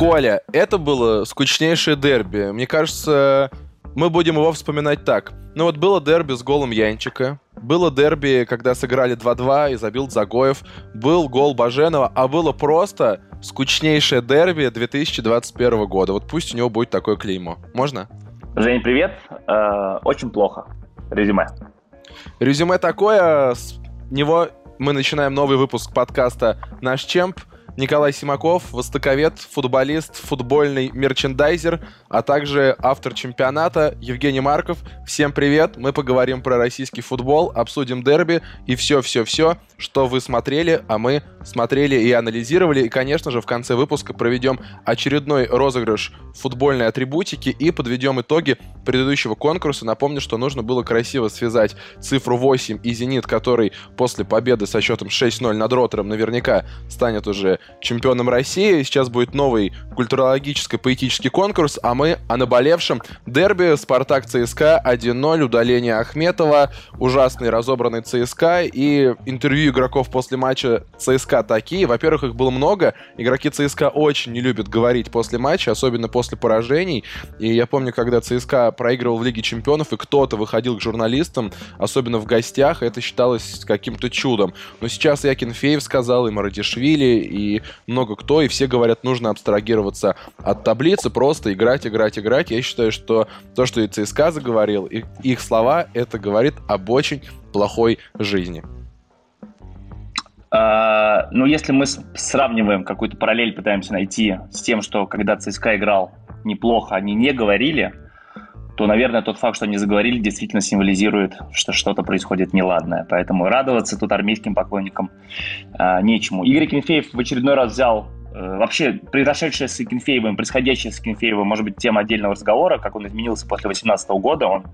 Коля, это было скучнейшее дерби. Мне кажется, мы будем его вспоминать так. Ну вот было дерби с голом Янчика, было дерби, когда сыграли 2-2 и забил Загоев, был гол Баженова, а было просто скучнейшее дерби 2021 года. Вот пусть у него будет такое клеймо. Можно? Жень, привет. Э, очень плохо. Резюме. Резюме такое, с него мы начинаем новый выпуск подкаста «Наш Чемп». Николай Симаков, востоковед, футболист, футбольный мерчендайзер, а также автор чемпионата Евгений Марков. Всем привет! Мы поговорим про российский футбол, обсудим дерби и все-все-все, что вы смотрели, а мы смотрели и анализировали. И, конечно же, в конце выпуска проведем очередной розыгрыш футбольной атрибутики и подведем итоги предыдущего конкурса. Напомню, что нужно было красиво связать цифру 8 и «Зенит», который после победы со счетом 6-0 над Ротором наверняка станет уже чемпионом России. Сейчас будет новый культурологическо-поэтический конкурс, а мы о наболевшем дерби «Спартак ЦСКА» 1-0, удаление Ахметова, ужасный разобранный ЦСКА и интервью игроков после матча ЦСКА такие. Во-первых, их было много. Игроки ЦСКА очень не любят говорить после матча, особенно после поражений. И я помню, когда ЦСКА проигрывал в Лиге Чемпионов, и кто-то выходил к журналистам, особенно в гостях, это считалось каким-то чудом. Но сейчас и Акинфеев сказал, и Марадишвили, и много кто, и все говорят, нужно абстрагироваться от таблицы, просто играть, играть, играть. Я считаю, что то, что и ЦСКА заговорил, и их слова, это говорит об очень плохой жизни. Uh, ну, если мы сравниваем какую-то параллель, пытаемся найти с тем, что когда ЦСКА играл неплохо, они не говорили, то, наверное, тот факт, что они заговорили, действительно символизирует, что что-то происходит неладное. Поэтому радоваться тут армейским поклонникам э, нечему. Игорь Кенфеев в очередной раз взял э, вообще произошедшее с Кенфеевым, происходящее с Кенфеевым, может быть, тема отдельного разговора, как он изменился после 2018 года. Он,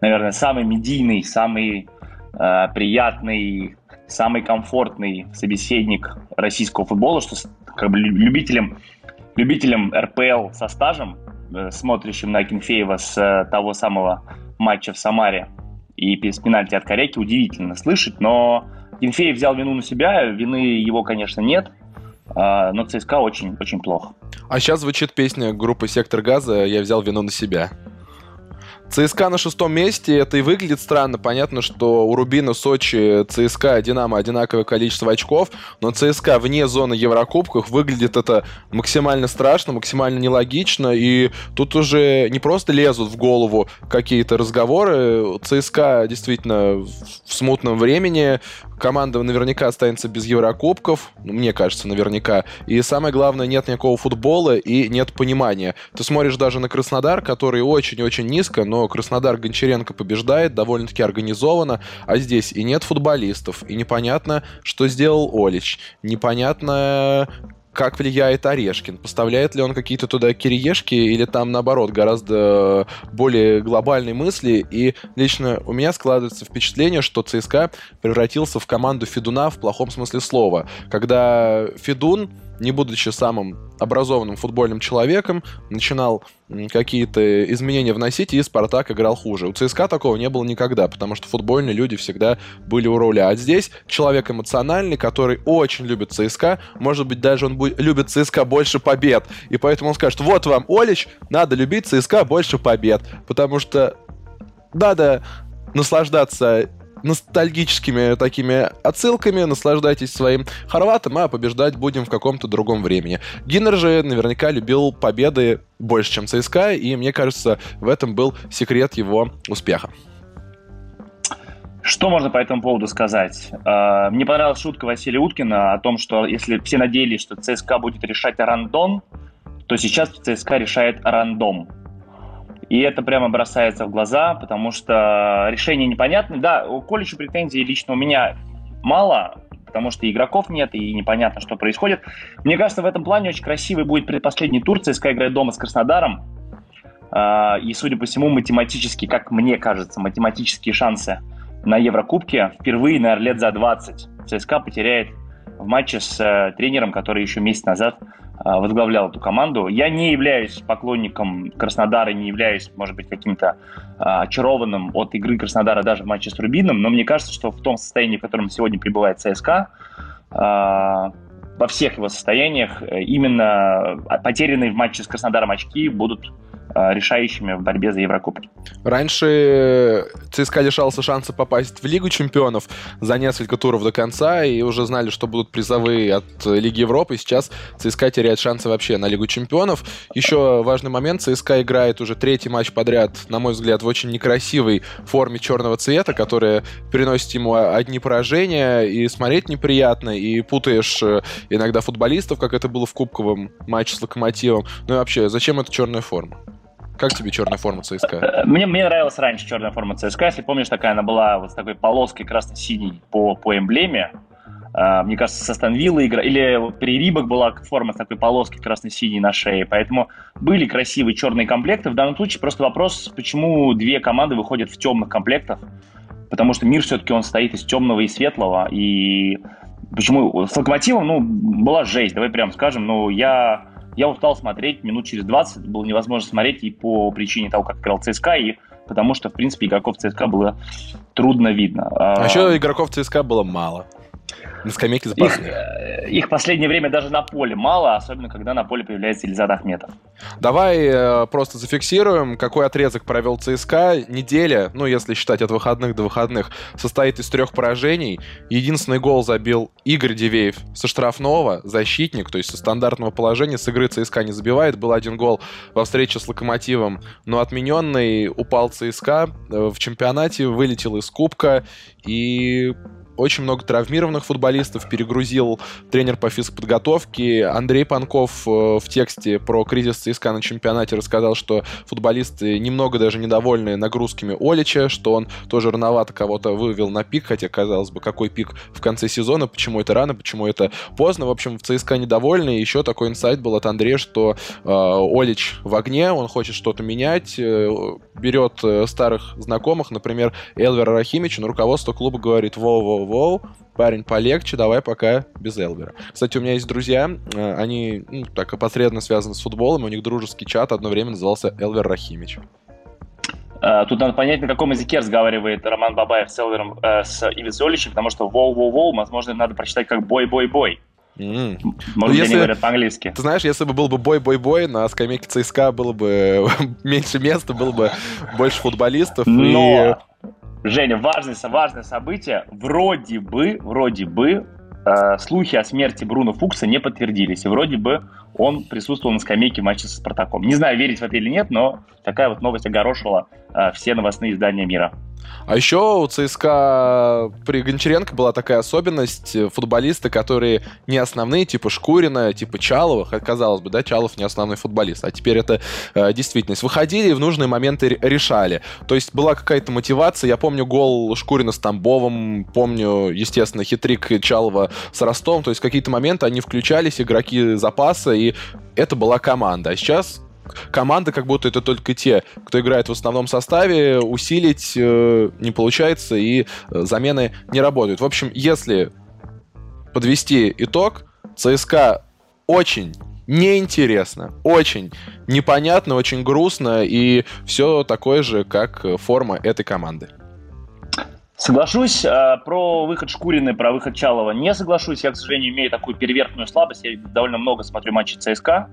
наверное, самый медийный, самый э, приятный, самый комфортный собеседник российского футбола, что как бы любителям, любителям РПЛ со стажем смотрящим на Кенфеева с э, того самого матча в Самаре и без пенальти от Коряки удивительно слышать, но Кенфеев взял вину на себя, вины его, конечно, нет, а, но ЦСКА очень, очень плохо. А сейчас звучит песня группы «Сектор газа» «Я взял вину на себя». ЦСКА на шестом месте, это и выглядит странно. Понятно, что у Рубина, Сочи, ЦСКА, Динамо одинаковое количество очков, но ЦСКА вне зоны Еврокубков выглядит это максимально страшно, максимально нелогично, и тут уже не просто лезут в голову какие-то разговоры. ЦСКА действительно в смутном времени, команда наверняка останется без Еврокубков, ну, мне кажется, наверняка. И самое главное, нет никакого футбола и нет понимания. Ты смотришь даже на Краснодар, который очень-очень низко, но Краснодар Гончаренко побеждает довольно-таки организованно, а здесь и нет футболистов, и непонятно, что сделал Олич, непонятно, как влияет Орешкин, поставляет ли он какие-то туда кириешки или там, наоборот, гораздо более глобальные мысли. И лично у меня складывается впечатление, что ЦСКА превратился в команду Федуна в плохом смысле слова. Когда Федун не будучи самым образованным футбольным человеком, начинал какие-то изменения вносить, и Спартак играл хуже. У ЦСКА такого не было никогда, потому что футбольные люди всегда были у руля. А здесь человек эмоциональный, который очень любит ЦСКА, может быть, даже он будет, любит ЦСКА больше побед, и поэтому он скажет, вот вам, Олич, надо любить ЦСКА больше побед, потому что надо наслаждаться ностальгическими такими отсылками, наслаждайтесь своим хорватом, а побеждать будем в каком-то другом времени. Гиннер же наверняка любил победы больше, чем ЦСКА, и мне кажется, в этом был секрет его успеха. Что можно по этому поводу сказать? А, мне понравилась шутка Василия Уткина о том, что если все надеялись, что ЦСКА будет решать рандом, то сейчас ЦСКА решает рандом. И это прямо бросается в глаза, потому что решение непонятно. Да, у Колича претензий лично у меня мало, потому что игроков нет, и непонятно, что происходит. Мне кажется, в этом плане очень красивый будет предпоследний тур. ЦСКА играет дома с Краснодаром. А, и, судя по всему, математически, как мне кажется, математические шансы на Еврокубке впервые, наверное, лет за 20 ЦСКА потеряет в матче с э, тренером, который еще месяц назад возглавлял эту команду. Я не являюсь поклонником Краснодара, не являюсь, может быть, каким-то а, очарованным от игры Краснодара даже в матче с Рубином, но мне кажется, что в том состоянии, в котором сегодня пребывает ЦСКА, а, во всех его состояниях именно потерянные в матче с Краснодаром очки будут Э, решающими в борьбе за Еврокубки. Раньше ЦСКА лишался шанса попасть в Лигу чемпионов за несколько туров до конца, и уже знали, что будут призовые от Лиги Европы. Сейчас ЦСКА теряет шансы вообще на Лигу чемпионов. Еще важный момент, ЦСКА играет уже третий матч подряд, на мой взгляд, в очень некрасивой форме черного цвета, которая приносит ему одни поражения, и смотреть неприятно, и путаешь э, иногда футболистов, как это было в кубковом матче с Локомотивом. Ну и вообще, зачем эта черная форма? Как тебе черная форма ЦСКА? Мне, мне нравилась раньше черная форма ЦСКА. Если помнишь, такая она была вот с такой полоской красно-синей по, по эмблеме. Uh, мне кажется, со Станвилла игра, или вот при Рибах была форма такой полоской красно-синей на шее, поэтому были красивые черные комплекты. В данном случае просто вопрос, почему две команды выходят в темных комплектах, потому что мир все-таки он стоит из темного и светлого, и почему с Локомотивом, ну, была жесть, давай прям скажем, но я я устал смотреть минут через 20, было невозможно смотреть и по причине того, как играл ЦСКА, и потому что, в принципе, игроков ЦСКА было трудно видно. А еще игроков ЦСКА было мало. На скамейке запасных. Их, э, их последнее время даже на поле мало, особенно когда на поле появляется Ильзат Ахметов. Давай э, просто зафиксируем, какой отрезок провел ЦСКА. Неделя, ну, если считать от выходных до выходных, состоит из трех поражений. Единственный гол забил Игорь Дивеев со штрафного, защитник, то есть со стандартного положения. С игры ЦСКА не забивает. Был один гол во встрече с Локомотивом, но отмененный упал ЦСКА э, в чемпионате, вылетел из Кубка и очень много травмированных футболистов, перегрузил тренер по физподготовке. Андрей Панков э, в тексте про кризис ЦСКА на чемпионате рассказал, что футболисты немного даже недовольны нагрузками Олича, что он тоже рановато кого-то вывел на пик, хотя, казалось бы, какой пик в конце сезона, почему это рано, почему это поздно. В общем, в ЦСКА недовольны. Еще такой инсайт был от Андрея, что э, Олич в огне, он хочет что-то менять, э, берет э, старых знакомых, например, Элвера Рахимича, но руководство клуба говорит, во-во, воу-воу, парень, полегче, давай пока без Элвера. Кстати, у меня есть друзья, э, они ну, так опосредованно связаны с футболом, у них дружеский чат одно время назывался Элвер Рахимич. Э, тут надо понять, на каком языке разговаривает Роман Бабаев с Элвером, э, с Ивицоличем, потому что воу-воу-воу, возможно, надо прочитать как бой-бой-бой. Mm. Может, ну, если, они говорят по-английски. Ты знаешь, если бы был бы бой-бой-бой, на скамейке ЦСКА было бы меньше места, было бы больше футболистов. Но... И Женя, важное, важное событие. Вроде бы, вроде бы, э, слухи о смерти Бруно Фукса не подтвердились. И вроде бы он присутствовал на скамейке матча со Спартаком. Не знаю, верить в это или нет, но такая вот новость огорошила э, все новостные издания мира. А еще у ЦСКА при Гончаренко была такая особенность. Э, футболисты, которые не основные, типа Шкурина, типа Чалова, казалось бы, да, Чалов не основной футболист, а теперь это э, действительность. Выходили и в нужные моменты решали. То есть была какая-то мотивация. Я помню гол Шкурина с Тамбовым, помню, естественно, хитрик Чалова с Ростом. То есть какие-то моменты они включались, игроки запаса, и это была команда. А сейчас команда, как будто это только те, кто играет в основном составе, усилить э, не получается, и э, замены не работают. В общем, если подвести итог, ЦСКА очень неинтересно, очень непонятно, очень грустно, и все такое же, как форма этой команды. Соглашусь. Э, про выход Шкурины, про выход Чалова не соглашусь. Я, к сожалению, имею такую перевертную слабость. Я довольно много смотрю матчи ЦСКА.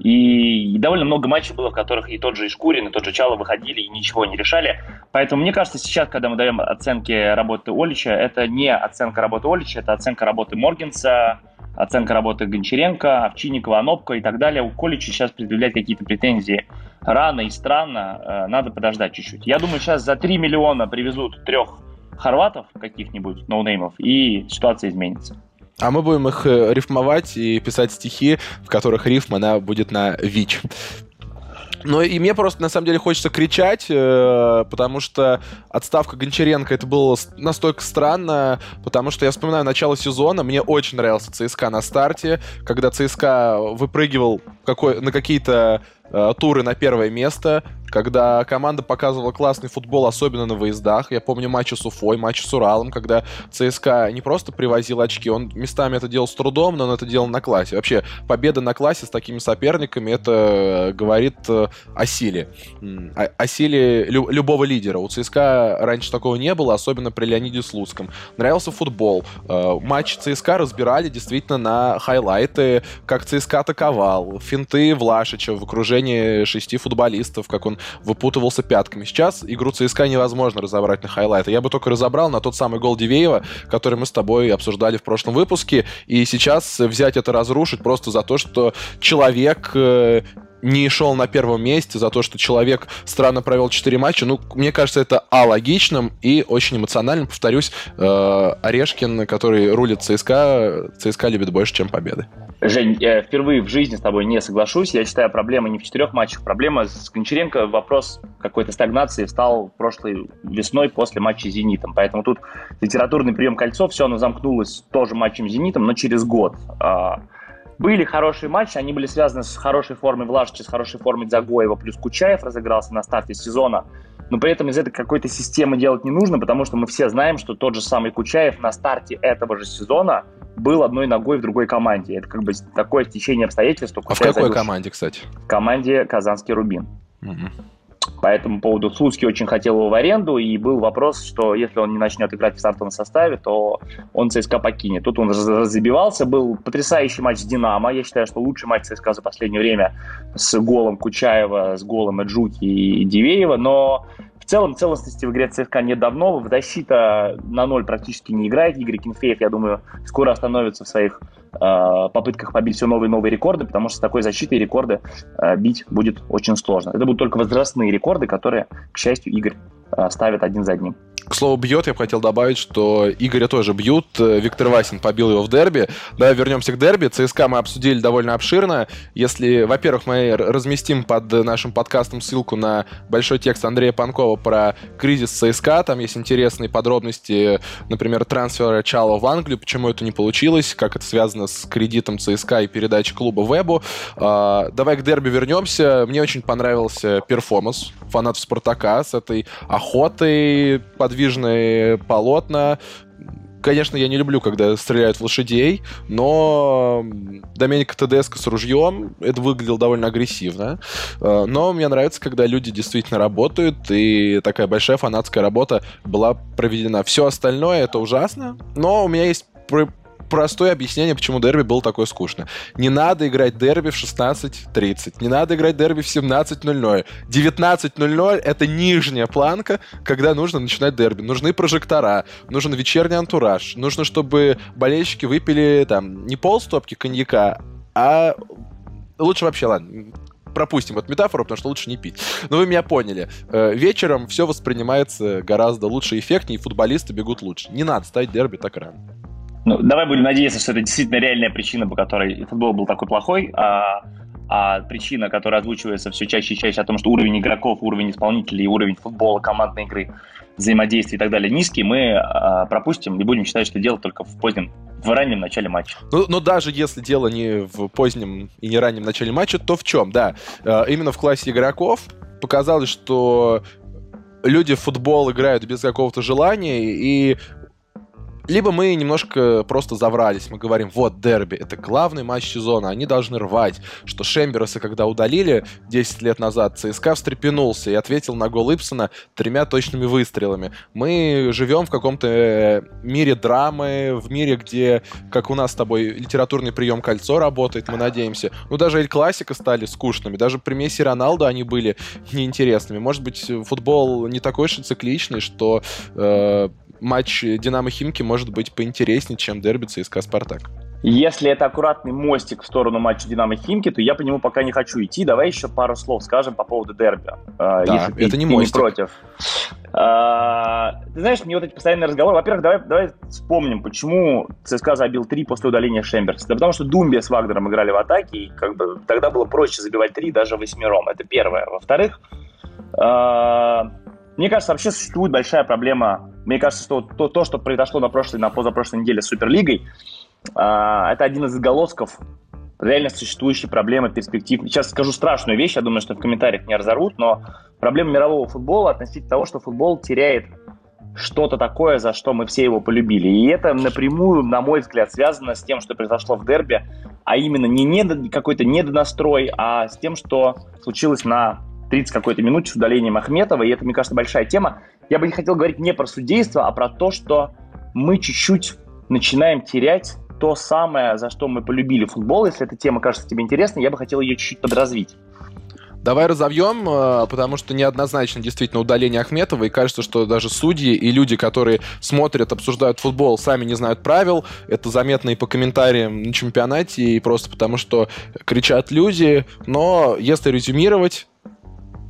И, довольно много матчей было, в которых и тот же Ишкурин, и тот же Чало выходили и ничего не решали. Поэтому мне кажется, сейчас, когда мы даем оценки работы Олича, это не оценка работы Олича, это оценка работы Моргенса, оценка работы Гончаренко, Овчинникова, Анопка и так далее. У Колича сейчас предъявлять какие-то претензии рано и странно, э, надо подождать чуть-чуть. Я думаю, сейчас за 3 миллиона привезут трех хорватов каких-нибудь, ноунеймов, и ситуация изменится. А мы будем их э, рифмовать и писать стихи, в которых рифм, она будет на ВИЧ. Но и мне просто, на самом деле, хочется кричать, э, потому что отставка Гончаренко, это было настолько странно, потому что я вспоминаю начало сезона, мне очень нравился ЦСКА на старте, когда ЦСКА выпрыгивал какой, на какие-то э, туры на первое место, когда команда показывала классный футбол, особенно на выездах. Я помню матчи с Уфой, матчи с Уралом, когда ЦСКА не просто привозил очки, он местами это делал с трудом, но он это делал на классе. Вообще, победа на классе с такими соперниками, это говорит э, о силе. О, о силе лю- любого лидера. У ЦСКА раньше такого не было, особенно при Леониде Слуцком. Нравился футбол. Э, матч ЦСКА разбирали действительно на хайлайты, как ЦСКА атаковал, финты Влашича в окружении шести футболистов, как он выпутывался пятками. Сейчас игру ЦСКА невозможно разобрать на хайлайты. Я бы только разобрал на тот самый гол Дивеева, который мы с тобой обсуждали в прошлом выпуске, и сейчас взять это разрушить просто за то, что человек э, не шел на первом месте за то, что человек странно провел 4 матча. Ну, мне кажется, это а логичным и очень эмоциональным. Повторюсь, э, Орешкин, который рулит ЦСКА, ЦСКА любит больше, чем победы. Жень, я впервые в жизни с тобой не соглашусь. Я считаю, проблема не в четырех матчах. Проблема с Гончаренко. Вопрос какой-то стагнации встал прошлой весной после матча с «Зенитом». Поэтому тут литературный прием кольцо, все оно замкнулось тоже матчем с «Зенитом», но через год. А, были хорошие матчи, они были связаны с хорошей формой Влашича, с хорошей формой Загоева, плюс Кучаев разыгрался на старте сезона. Но при этом из этой какой-то системы делать не нужно, потому что мы все знаем, что тот же самый Кучаев на старте этого же сезона был одной ногой в другой команде. Это как бы такое течение обстоятельств. А в какой команде, кстати? В команде Казанский Рубин. Угу. По этому поводу Слуцкий очень хотел его в аренду, и был вопрос, что если он не начнет играть в стартовом составе, то он ЦСКА покинет. Тут он забивался, был потрясающий матч с «Динамо». Я считаю, что лучший матч ЦСКА за последнее время с голом Кучаева, с голом Эджуки и Дивеева, но целом целостности в игре ЦСКА нет давно. В защита на ноль практически не играет. Игорь Кенфеев, я думаю, скоро остановится в своих э, попытках побить все новые и новые рекорды, потому что с такой защитой рекорды э, бить будет очень сложно. Это будут только возрастные рекорды, которые, к счастью, Игорь э, ставит один за одним. К слову, бьет, я бы хотел добавить, что Игоря тоже бьют. Виктор Васин побил его в дерби. Да, вернемся к дерби. ЦСКА мы обсудили довольно обширно. Если, во-первых, мы разместим под нашим подкастом ссылку на большой текст Андрея Панкова про кризис ЦСКА, там есть интересные подробности, например, трансфера Чала в Англию, почему это не получилось, как это связано с кредитом ЦСКА и передачей клуба Вебу. А, давай к дерби вернемся. Мне очень понравился перформанс фанатов Спартака с этой охотой подвижные полотна. Конечно, я не люблю, когда стреляют в лошадей, но Доменико Тедеско с ружьем, это выглядело довольно агрессивно. Э, но мне нравится, когда люди действительно работают, и такая большая фанатская работа была проведена. Все остальное это ужасно, но у меня есть простое объяснение, почему дерби было такое скучно. Не надо играть дерби в 16.30. Не надо играть дерби в 17.00. 19.00 — это нижняя планка, когда нужно начинать дерби. Нужны прожектора, нужен вечерний антураж, нужно, чтобы болельщики выпили там не полстопки коньяка, а лучше вообще, ладно, пропустим эту метафору, потому что лучше не пить. Но вы меня поняли. Э, вечером все воспринимается гораздо лучше эффектнее, и футболисты бегут лучше. Не надо ставить дерби так рано. Ну, давай будем надеяться, что это действительно реальная причина, по которой футбол был такой плохой, а, а причина, которая озвучивается все чаще и чаще о том, что уровень игроков, уровень исполнителей, уровень футбола, командной игры, взаимодействия и так далее низкий, мы а, пропустим и будем считать, что дело только в позднем, в раннем начале матча. Ну, но даже если дело не в позднем и не раннем начале матча, то в чем? Да, а, именно в классе игроков показалось, что люди в футбол играют без какого-то желания, и либо мы немножко просто заврались. Мы говорим, вот, дерби, это главный матч сезона, они должны рвать. Что Шемберса, когда удалили 10 лет назад, ЦСКА встрепенулся и ответил на гол Ипсона тремя точными выстрелами. Мы живем в каком-то э, мире драмы, в мире, где, как у нас с тобой, литературный прием кольцо работает, мы надеемся. Ну, даже Эль Классика стали скучными. Даже при Месси Роналду они были неинтересными. Может быть, футбол не такой и цикличный, что э, матч Динамо Химки может быть поинтереснее, чем дерби ЦСКА Спартак. Если это аккуратный мостик в сторону матча Динамо Химки, то я по нему пока не хочу идти. Давай еще пару слов скажем по поводу дерби. А, да, если это ты, не ты мостик. не против. А, ты знаешь, мне вот эти постоянные разговоры. Во-первых, давай, давай вспомним, почему ЦСКА забил три после удаления Шемберса. Да потому что Думбия с Вагнером играли в атаке, и как бы тогда было проще забивать три даже восьмером. Это первое. Во-вторых, а, мне кажется, вообще существует большая проблема. Мне кажется, что то, то что произошло на прошлой, на позапрошлой неделе с Суперлигой, э, это один из заголосков реально существующие проблемы перспектив. Сейчас скажу страшную вещь, я думаю, что в комментариях не разорвут, но проблема мирового футбола относительно того, что футбол теряет что-то такое, за что мы все его полюбили. И это напрямую, на мой взгляд, связано с тем, что произошло в дерби, а именно не недо, какой-то недонастрой, а с тем, что случилось на 30 какой-то минуте с удалением Ахметова. И это, мне кажется, большая тема. Я бы не хотел говорить не про судейство, а про то, что мы чуть-чуть начинаем терять то самое, за что мы полюбили футбол. Если эта тема кажется тебе интересной, я бы хотел ее чуть-чуть подразвить. Давай разовьем, э, потому что неоднозначно действительно удаление Ахметова, и кажется, что даже судьи и люди, которые смотрят, обсуждают футбол, сами не знают правил. Это заметно и по комментариям на чемпионате, и просто потому, что кричат люди. Но если резюмировать,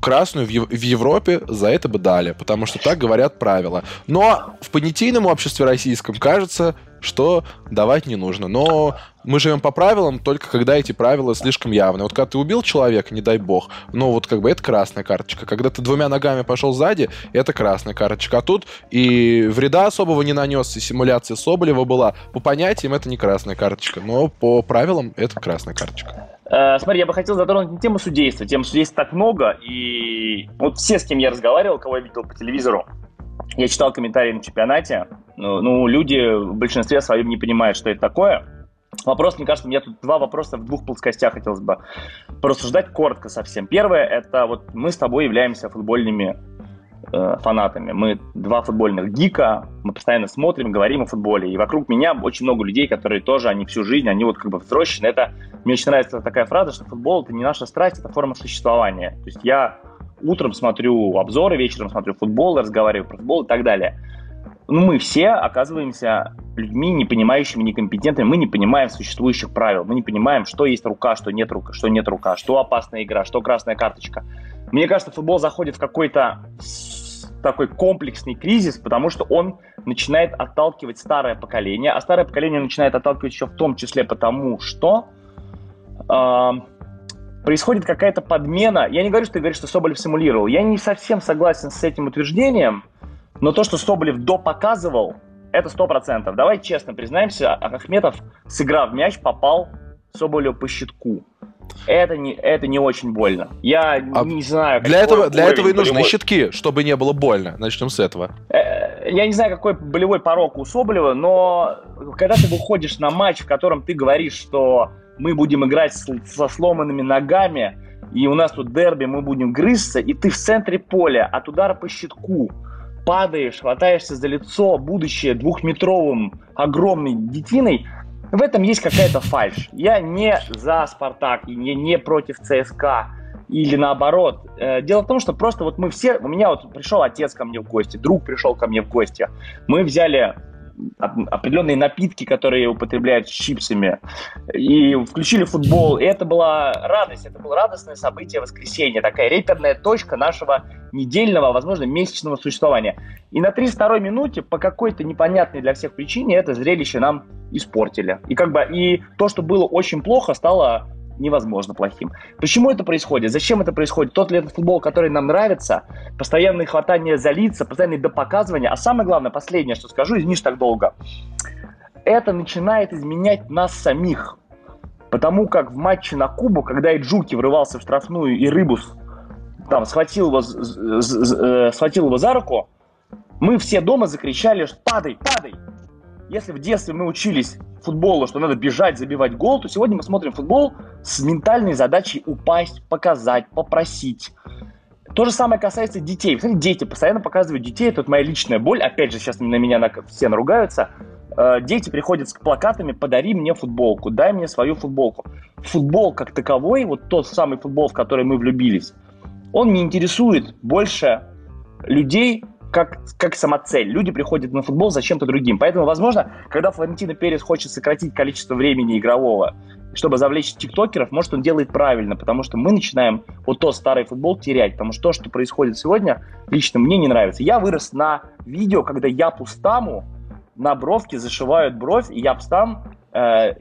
красную в, Европе за это бы дали, потому что так говорят правила. Но в понятийном обществе российском кажется, что давать не нужно. Но мы живем по правилам только когда эти правила слишком явны. Вот когда ты убил человека, не дай бог, ну вот как бы это красная карточка. Когда ты двумя ногами пошел сзади, это красная карточка. А тут и вреда особого не нанес, и симуляция Соболева была. По понятиям это не красная карточка, но по правилам это красная карточка. Э, смотри, я бы хотел затронуть не тему судейства. Тем судейства так много, и вот все, с кем я разговаривал, кого я видел по телевизору, я читал комментарии на чемпионате, ну, ну, люди в большинстве своем не понимают, что это такое. Вопрос, мне кажется, у меня тут два вопроса в двух плоскостях хотелось бы порассуждать коротко совсем. Первое, это вот мы с тобой являемся футбольными э, фанатами. Мы два футбольных гика, мы постоянно смотрим, говорим о футболе. И вокруг меня очень много людей, которые тоже, они всю жизнь, они вот как бы взрослены. Это, мне очень нравится такая фраза, что футбол — это не наша страсть, это форма существования. То есть я утром смотрю обзоры, вечером смотрю футбол, разговариваю про футбол и так далее. Ну, мы все оказываемся людьми, не понимающими, некомпетентными. Мы не понимаем существующих правил. Мы не понимаем, что есть рука, что нет рука, что нет рука, что опасная игра, что красная карточка. Мне кажется, футбол заходит в какой-то такой комплексный кризис, потому что он начинает отталкивать старое поколение, а старое поколение начинает отталкивать еще в том числе потому, что э, происходит какая-то подмена. Я не говорю, что ты говоришь, что Соболев симулировал. Я не совсем согласен с этим утверждением, но то, что Соболев допоказывал, это сто процентов. Давай честно признаемся, Ахметов, сыграв мяч, попал Соболеву по щитку. Это не, это не очень больно. Я а не знаю... Для этого, для этого и нужны болевой... щитки, чтобы не было больно. Начнем с этого. Э, я не знаю, какой болевой порог у Соболева, но когда ты выходишь на матч, в котором ты говоришь, что мы будем играть со сломанными ногами, и у нас тут дерби, мы будем грызться, и ты в центре поля от удара по щитку падаешь, хватаешься за лицо, будущее двухметровым огромной детиной, в этом есть какая-то фальш. Я не за Спартак и не, не против ЦСКА или наоборот. Э, дело в том, что просто вот мы все, у меня вот пришел отец ко мне в гости, друг пришел ко мне в гости. Мы взяли определенные напитки, которые употребляют с чипсами, и включили футбол. И это была радость, это было радостное событие воскресенья, такая реперная точка нашего недельного, возможно, месячного существования. И на 32-й минуте по какой-то непонятной для всех причине это зрелище нам испортили. И как бы и то, что было очень плохо, стало невозможно плохим. Почему это происходит? Зачем это происходит? Тот ли это футбол, который нам нравится? Постоянное хватание за лица, постоянное допоказывание. А самое главное, последнее, что скажу, извини, так долго. Это начинает изменять нас самих. Потому как в матче на Кубу, когда и Джуки врывался в штрафную, и Рыбус там схватил его, э, схватил его за руку, мы все дома закричали, что падай, падай. Если в детстве мы учились футболу, что надо бежать, забивать гол, то сегодня мы смотрим футбол с ментальной задачей упасть, показать, попросить. То же самое касается детей. Посмотрите, дети постоянно показывают детей. Это моя личная боль. Опять же, сейчас на меня на, все наругаются. Э, дети приходят с плакатами «Подари мне футболку», «Дай мне свою футболку». Футбол как таковой, вот тот самый футбол, в который мы влюбились, он не интересует больше людей, как, как самоцель. Люди приходят на футбол за чем-то другим. Поэтому, возможно, когда Флорентино Перес хочет сократить количество времени игрового, чтобы завлечь тиктокеров, может, он делает правильно, потому что мы начинаем вот тот старый футбол терять, потому что то, что происходит сегодня, лично мне не нравится. Я вырос на видео, когда я пустаму на бровке зашивают бровь, и я пустам э,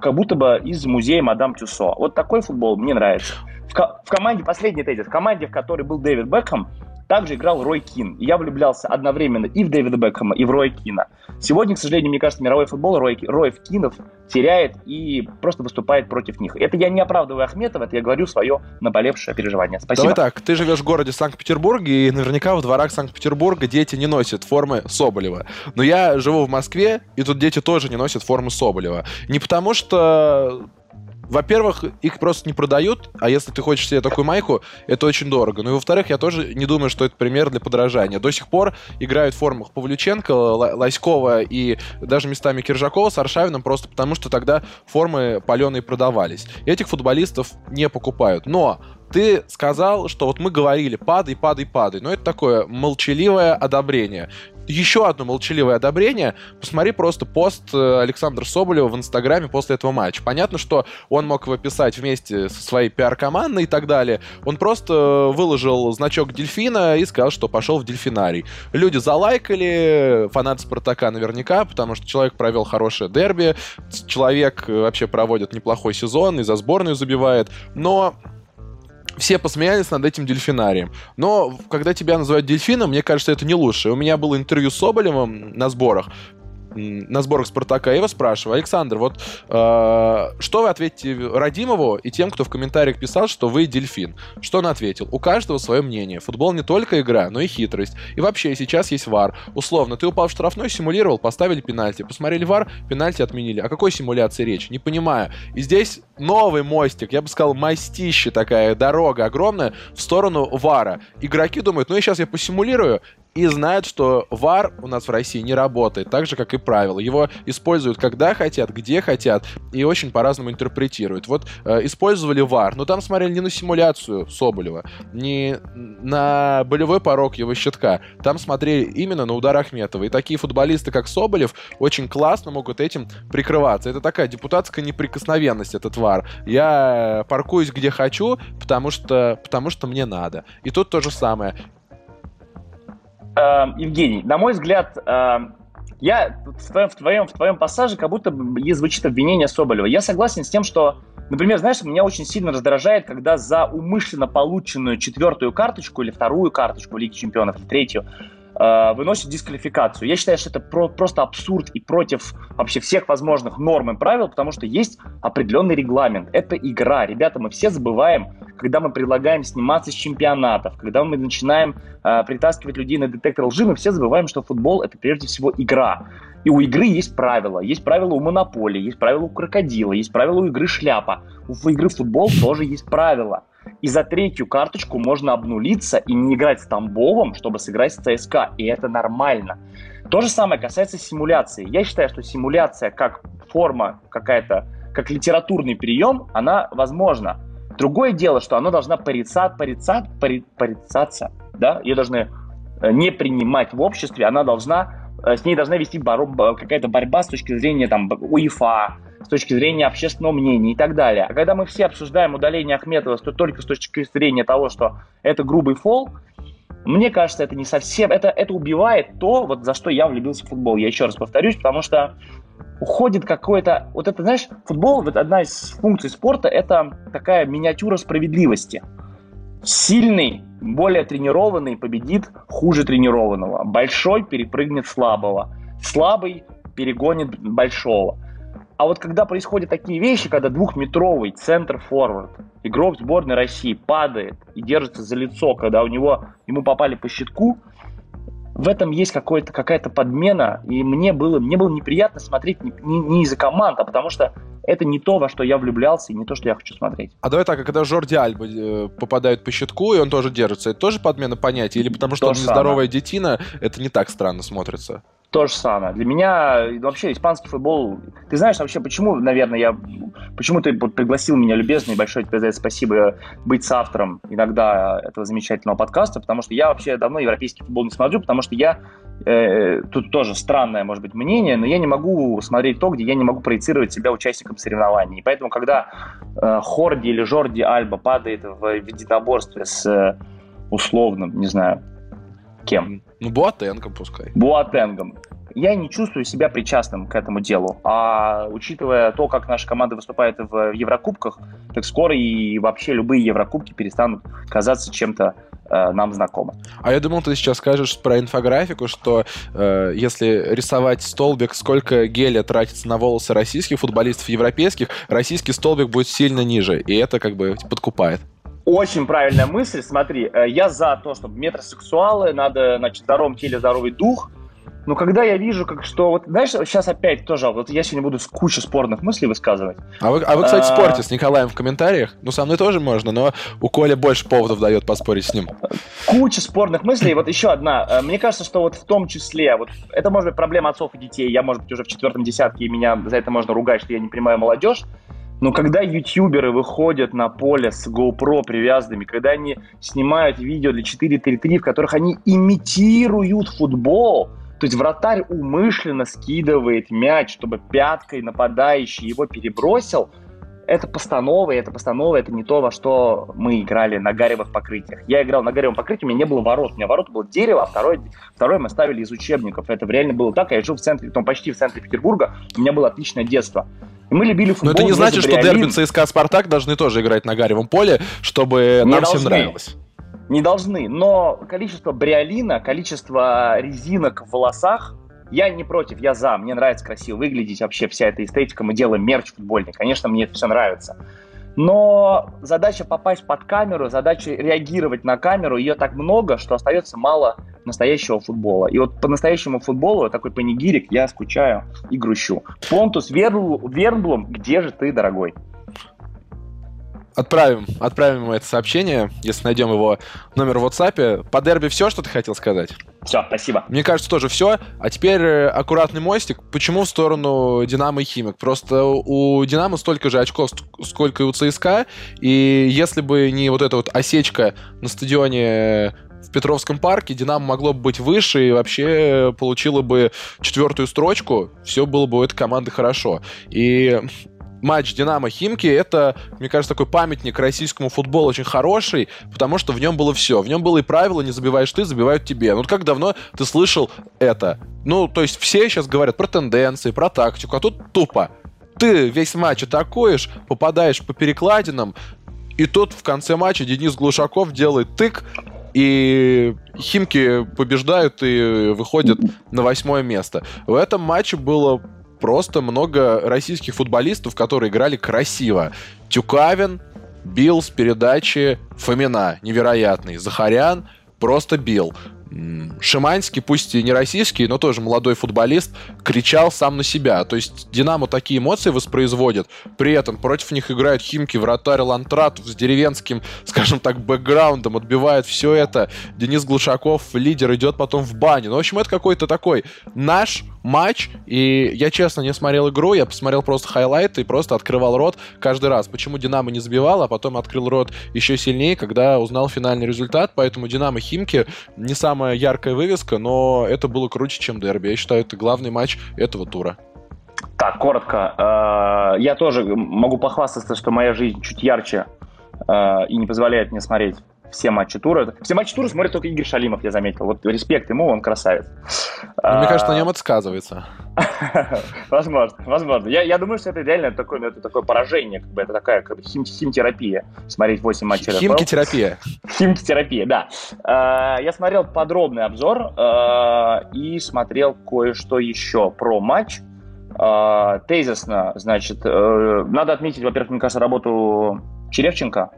как будто бы из музея Мадам Тюсо. Вот такой футбол мне нравится. В, ко- в команде, последний тезис, в команде, в которой был Дэвид Бекхэм, также играл Рой Кин. И я влюблялся одновременно и в Дэвида Бекхэма, и в Роя Кина. Сегодня, к сожалению, мне кажется, мировой футбол Рой, Роев Кинов теряет и просто выступает против них. Это я не оправдываю Ахметова, это я говорю свое наболевшее переживание. Спасибо. Давай так, ты живешь в городе Санкт-Петербурге, и наверняка в дворах Санкт-Петербурга дети не носят формы Соболева. Но я живу в Москве, и тут дети тоже не носят формы Соболева. Не потому что во-первых, их просто не продают, а если ты хочешь себе такую майку, это очень дорого. Ну и во-вторых, я тоже не думаю, что это пример для подражания. До сих пор играют в формах Павлюченко, Лоськова и даже местами Киржакова с Аршавиным просто потому, что тогда формы паленые продавались. Этих футболистов не покупают. Но ты сказал, что вот мы говорили, падай, падай, падай. Но это такое молчаливое одобрение еще одно молчаливое одобрение. Посмотри просто пост э, Александра Соболева в Инстаграме после этого матча. Понятно, что он мог его писать вместе со своей пиар-командой и так далее. Он просто выложил значок дельфина и сказал, что пошел в дельфинарий. Люди залайкали, фанаты Спартака наверняка, потому что человек провел хорошее дерби, человек вообще проводит неплохой сезон и за сборную забивает, но все посмеялись над этим дельфинарием. Но когда тебя называют дельфином, мне кажется, это не лучше. У меня было интервью с Соболевым на сборах на сборах Спартака, я его спрашиваю, Александр, вот э, что вы ответите Радимову и тем, кто в комментариях писал, что вы дельфин? Что он ответил? У каждого свое мнение. Футбол не только игра, но и хитрость. И вообще, сейчас есть вар. Условно, ты упал в штрафной, симулировал, поставили пенальти. Посмотрели вар, пенальти отменили. О какой симуляции речь? Не понимаю. И здесь новый мостик, я бы сказал, мастище такая, дорога огромная в сторону вара. Игроки думают, ну и сейчас я посимулирую, и знают, что VAR у нас в России не работает, так же, как и правила. Его используют когда хотят, где хотят, и очень по-разному интерпретируют. Вот э, использовали VAR, но там смотрели не на симуляцию Соболева, не на болевой порог его щитка, там смотрели именно на удар Ахметова. И такие футболисты, как Соболев, очень классно могут этим прикрываться. Это такая депутатская неприкосновенность, этот VAR. Я паркуюсь где хочу, потому что, потому что мне надо. И тут то же самое. Э, Евгений, на мой взгляд, э, я в твоем, в, твоем, в твоем пассаже как будто бы звучит обвинение Соболева. Я согласен с тем, что, например, знаешь, меня очень сильно раздражает, когда за умышленно полученную четвертую карточку или вторую карточку в Лиге Чемпионов, или третью, э, выносит дисквалификацию. Я считаю, что это про, просто абсурд и против вообще всех возможных норм и правил, потому что есть определенный регламент. Это игра. Ребята, мы все забываем, когда мы предлагаем сниматься с чемпионатов, когда мы начинаем э, притаскивать людей на детектор лжи, мы все забываем, что футбол это прежде всего игра. И у игры есть правила. Есть правила у монополии, есть правила у крокодила, есть правила у игры шляпа. У игры футбол тоже есть правила. И за третью карточку можно обнулиться и не играть с Тамбовом, чтобы сыграть с ЦСКА. И это нормально. То же самое касается симуляции. Я считаю, что симуляция как форма какая-то, как литературный прием, она возможна. Другое дело, что она должна порицать, порицать, порицаться, да, ее должны э, не принимать в обществе, она должна, с ней должна вести какая-то борьба с точки зрения там УЕФА, с точки зрения общественного мнения и так далее. А когда мы все обсуждаем удаление Ахметова то только с точки зрения того, что это грубый фол, мне кажется, это не совсем, это, это убивает то, вот за что я влюбился в футбол. Я еще раз повторюсь, потому что уходит какое-то... Вот это, знаешь, футбол, вот одна из функций спорта, это такая миниатюра справедливости. Сильный, более тренированный победит хуже тренированного. Большой перепрыгнет слабого. Слабый перегонит большого. А вот когда происходят такие вещи, когда двухметровый центр-форвард, игрок сборной России падает и держится за лицо, когда у него, ему попали по щитку, в этом есть какая-то подмена, и мне было, мне было неприятно смотреть не, не, не из-за команд, а потому что это не то, во что я влюблялся, и не то, что я хочу смотреть. А давай так, а когда Жорди Альба э, попадает по щитку, и он тоже держится, это тоже подмена понятия? Или потому что то он нездоровая детина, это не так странно смотрится? То же самое. Для меня вообще испанский футбол... Ты знаешь вообще, почему, наверное, я... Почему ты пригласил меня, любезно, и большое тебе за это спасибо, быть с автором иногда этого замечательного подкаста, потому что я вообще давно европейский футбол не смотрю, потому что я... Э, тут тоже странное, может быть, мнение, но я не могу смотреть то, где я не могу проецировать себя участником соревнований. И поэтому, когда э, Хорди или Жорди Альба падает в единоборстве с э, условным, не знаю, Кем? Ну, Буатенгом пускай. Буатенгом. Я не чувствую себя причастным к этому делу. А учитывая то, как наша команда выступает в Еврокубках, так скоро и вообще любые Еврокубки перестанут казаться чем-то э, нам знакомо. А я думал, ты сейчас скажешь про инфографику, что э, если рисовать столбик, сколько геля тратится на волосы российских футболистов европейских, российский столбик будет сильно ниже, и это как бы подкупает. Очень правильная мысль. Смотри, э, я за то, чтобы метросексуалы, надо, значит, в здоровом теле здоровый дух. Но когда я вижу, как что... Вот, знаешь, сейчас опять тоже... Вот я сегодня буду кучу спорных мыслей высказывать. А вы, а вы кстати, а... спорьте с Николаем в комментариях. Ну, со мной тоже можно, но у Коля больше поводов дает поспорить с ним. Куча спорных мыслей. Вот еще одна. Э, мне кажется, что вот в том числе... Вот это может быть проблема отцов и детей. Я, может быть, уже в четвертом десятке, и меня за это можно ругать, что я не понимаю молодежь. Но когда ютуберы выходят на поле с GoPro привязанными, когда они снимают видео для 4.3.3, в которых они имитируют футбол, то есть вратарь умышленно скидывает мяч, чтобы пяткой нападающий его перебросил, это постанова, и это постанова, это не то, во что мы играли на гаревых покрытиях. Я играл на гаревом покрытии, у меня не было ворот. У меня ворот было дерево, а второй, второй мы ставили из учебников. Это реально было так. Я жил в центре, там почти в центре Петербурга. У меня было отличное детство. Мы любили футбол. Но это не значит, что дерби ЦСКА Спартак должны тоже играть на Гаревом поле, чтобы не нам должны. всем нравилось. Не должны, но количество бриолина, количество резинок в волосах, я не против, я за. Мне нравится красиво выглядеть, вообще вся эта эстетика. Мы делаем мерч футбольный, конечно, мне это все нравится. Но задача попасть под камеру, задача реагировать на камеру, ее так много, что остается мало настоящего футбола. И вот по настоящему футболу, такой панигирик, я скучаю и грущу. Понтус Вернблум, где же ты, дорогой? Отправим, отправим ему это сообщение, если найдем его номер в WhatsApp. По дерби все, что ты хотел сказать? Все, спасибо. Мне кажется, тоже все. А теперь э, аккуратный мостик. Почему в сторону Динамо и Химик? Просто у Динамо столько же очков, сколько и у ЦСКА. И если бы не вот эта вот осечка на стадионе в Петровском парке Динамо могло бы быть выше и вообще получило бы четвертую строчку, все было бы у этой команды хорошо. И матч Динамо-Химки, это, мне кажется, такой памятник российскому футболу очень хороший, потому что в нем было все. В нем было и правило, не забиваешь ты, забивают тебе. Ну, как давно ты слышал это? Ну, то есть все сейчас говорят про тенденции, про тактику, а тут тупо. Ты весь матч атакуешь, попадаешь по перекладинам, и тут в конце матча Денис Глушаков делает тык, и Химки побеждают и выходят на восьмое место. В этом матче было просто много российских футболистов, которые играли красиво. Тюкавин бил с передачи Фомина, невероятный. Захарян просто бил. Шиманский, пусть и не российский, но тоже молодой футболист, кричал сам на себя. То есть Динамо такие эмоции воспроизводит. При этом против них играют Химки, вратарь Лантратов с деревенским, скажем так, бэкграундом, отбивает все это. Денис Глушаков, лидер, идет потом в баню. Ну, в общем, это какой-то такой наш матч, и я, честно, не смотрел игру, я посмотрел просто хайлайты и просто открывал рот каждый раз. Почему Динамо не забивал, а потом открыл рот еще сильнее, когда узнал финальный результат, поэтому Динамо Химки не самая яркая вывеска, но это было круче, чем дерби. Я считаю, это главный матч этого тура. Так, коротко. Э, я тоже могу похвастаться, что моя жизнь чуть ярче э, и не позволяет мне смотреть все матчи тура. Все матчи тура смотрит только Игорь Шалимов, я заметил. Вот респект ему, он красавец. Ну, мне кажется, на нем это сказывается. возможно, возможно. Я, я думаю, что это реально такое, ну, это такое поражение, как бы это такая как бы хим, химтерапия. Смотреть 8 матчей Химкитерапия. Химкитерапия, да. А, я смотрел подробный обзор а, и смотрел кое-что еще про матч. Тезисно, значит, uh, надо отметить, во-первых, мне кажется, работу Черевченко,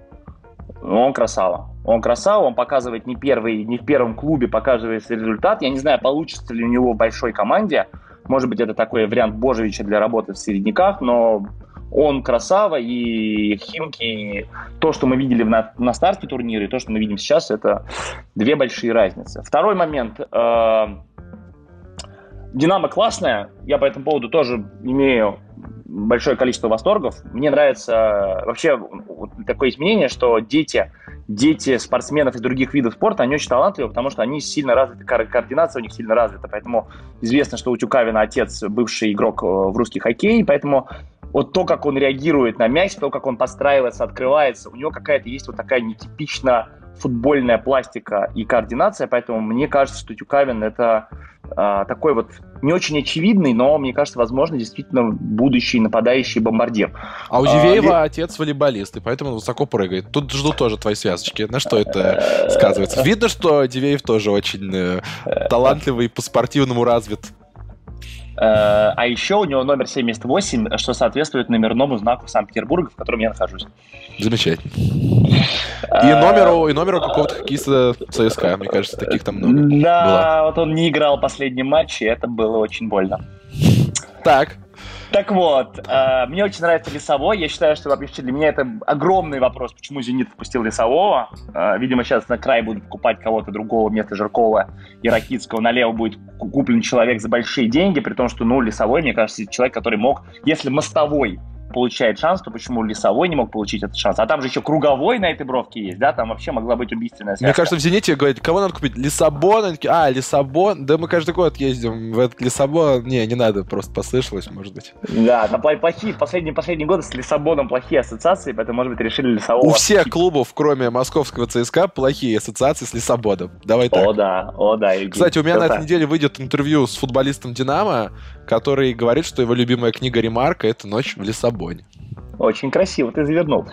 он красава. Он красава, он показывает не первый, не в первом клубе показывает результат. Я не знаю, получится ли у него в большой команде. Может быть, это такой вариант Божевича для работы в середняках, но он красава, и Химки, то, что мы видели на, на старте турнира, и то, что мы видим сейчас, это две большие разницы. Второй момент. Э, Динамо классная, я по этому поводу тоже имею большое количество восторгов. Мне нравится вообще вот такое изменение, что дети, дети спортсменов из других видов спорта, они очень талантливые, потому что они сильно развиты, координация у них сильно развита. Поэтому известно, что у Тюкавина отец бывший игрок э, в русский хоккей, поэтому вот то, как он реагирует на мяч, то, как он подстраивается, открывается, у него какая-то есть вот такая нетипично футбольная пластика и координация, поэтому мне кажется, что Тюкавин это э, такой вот не очень очевидный, но, мне кажется, возможно, действительно будущий нападающий бомбардир. А у Дивеева а, отец волейболист, и поэтому он высоко прыгает. Тут жду тоже твои связочки. На что это сказывается? Видно, что Дивеев тоже очень э, талантливый, по спортивному развит. Э, а еще у него номер 78, что соответствует номерному знаку Санкт-Петербурга, в котором я нахожусь. Замечательно. И э, номеру, и номеру какого-то хоккеиста ЦСКА, мне кажется, таких там много Да, было. вот он не играл последний матч, и это было очень больно. Так. Так вот, э, мне очень нравится Лесовой. Я считаю, что вообще для меня это огромный вопрос, почему «Зенит» впустил Лесового. Э, видимо, сейчас на край будут покупать кого-то другого вместо Жиркова и Ракитского. Налево будет куплен человек за большие деньги, при том, что, ну, Лесовой, мне кажется, человек, который мог, если мостовой получает шанс, то почему Лесовой не мог получить этот шанс? А там же еще Круговой на этой бровке есть, да? Там вообще могла быть убийственная связка. Мне кажется, в «Зените» говорят, кого надо купить? Лиссабон? Они такие, а, Лиссабон? Да мы каждый год ездим в этот Лиссабон. Не, не надо, просто послышалось, может быть. Да, там плохие, последние, последние годы с Лиссабоном плохие ассоциации, поэтому, может быть, решили Лиссабон. У всех клубов, кроме московского ЦСКА, плохие ассоциации с Лиссабоном. Давай так. О, да, о, да. Евгений. Кстати, у меня на этой неделе выйдет интервью с футболистом «Динамо», который говорит, что его любимая книга Ремарка — это «Ночь в Лиссабоне». Очень красиво ты завернул.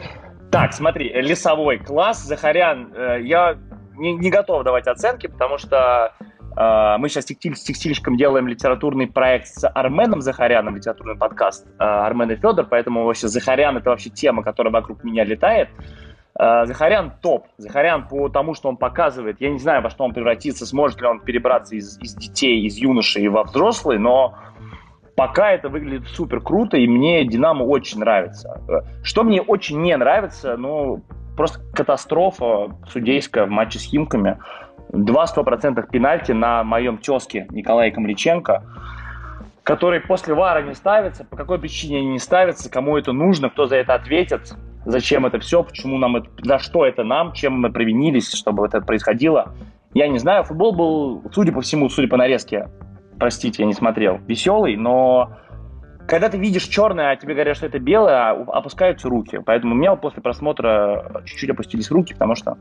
Так, смотри, лесовой класс, Захарян, э, я не, не готов давать оценки, потому что э, мы сейчас с текстильщиком делаем литературный проект с Арменом Захаряном, литературный подкаст э, Армен и Федор, поэтому вообще Захарян это вообще тема, которая вокруг меня летает. Э, Захарян топ. Захарян по тому, что он показывает, я не знаю, во что он превратится, сможет ли он перебраться из, из детей, из юношей во взрослый, но Пока это выглядит супер круто, и мне Динамо очень нравится. Что мне очень не нравится, ну, просто катастрофа судейская в матче с Химками. Два стопроцентных пенальти на моем тезке Николая Камличенко, который после Вара не ставится. По какой причине не ставятся, кому это нужно, кто за это ответит, зачем это все, почему нам это, за что это нам, чем мы провинились, чтобы это происходило. Я не знаю, футбол был, судя по всему, судя по нарезке, простите, я не смотрел, веселый, но когда ты видишь черное, а тебе говорят, что это белое, опускаются руки. Поэтому у меня после просмотра чуть-чуть опустились руки, потому что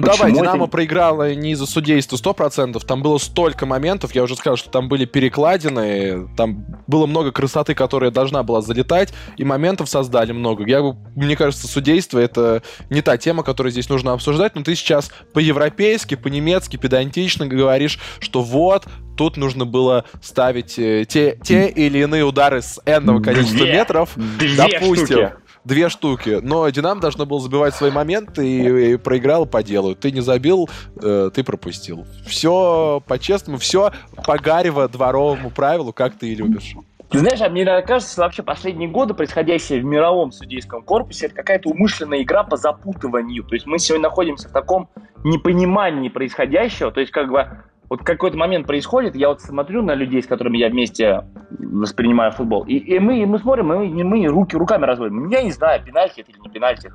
ну Почему давай, Динамо это... проиграла не из-за судейства 100%, там было столько моментов, я уже сказал, что там были перекладины, там было много красоты, которая должна была залетать, и моментов создали много. Я, мне кажется, судейство — это не та тема, которую здесь нужно обсуждать, но ты сейчас по-европейски, по-немецки, педантично говоришь, что вот, тут нужно было ставить э, те, те или иные удары с энного количества две, метров. Две допустим. Штуки две штуки. Но Динамо должно было забивать свои моменты и, и проиграл по делу. Ты не забил, э, ты пропустил. Все по-честному, все по Гарево дворовому правилу, как ты и любишь. Ты знаешь, а мне кажется, вообще последние годы происходящее в мировом судейском корпусе это какая-то умышленная игра по запутыванию. То есть мы сегодня находимся в таком непонимании происходящего. То есть как бы вот какой-то момент происходит, я вот смотрю на людей, с которыми я вместе воспринимаю футбол, и, и мы, и мы смотрим, и мы, мы руки руками разводим. Я не знаю, пенальти это или не пенальти.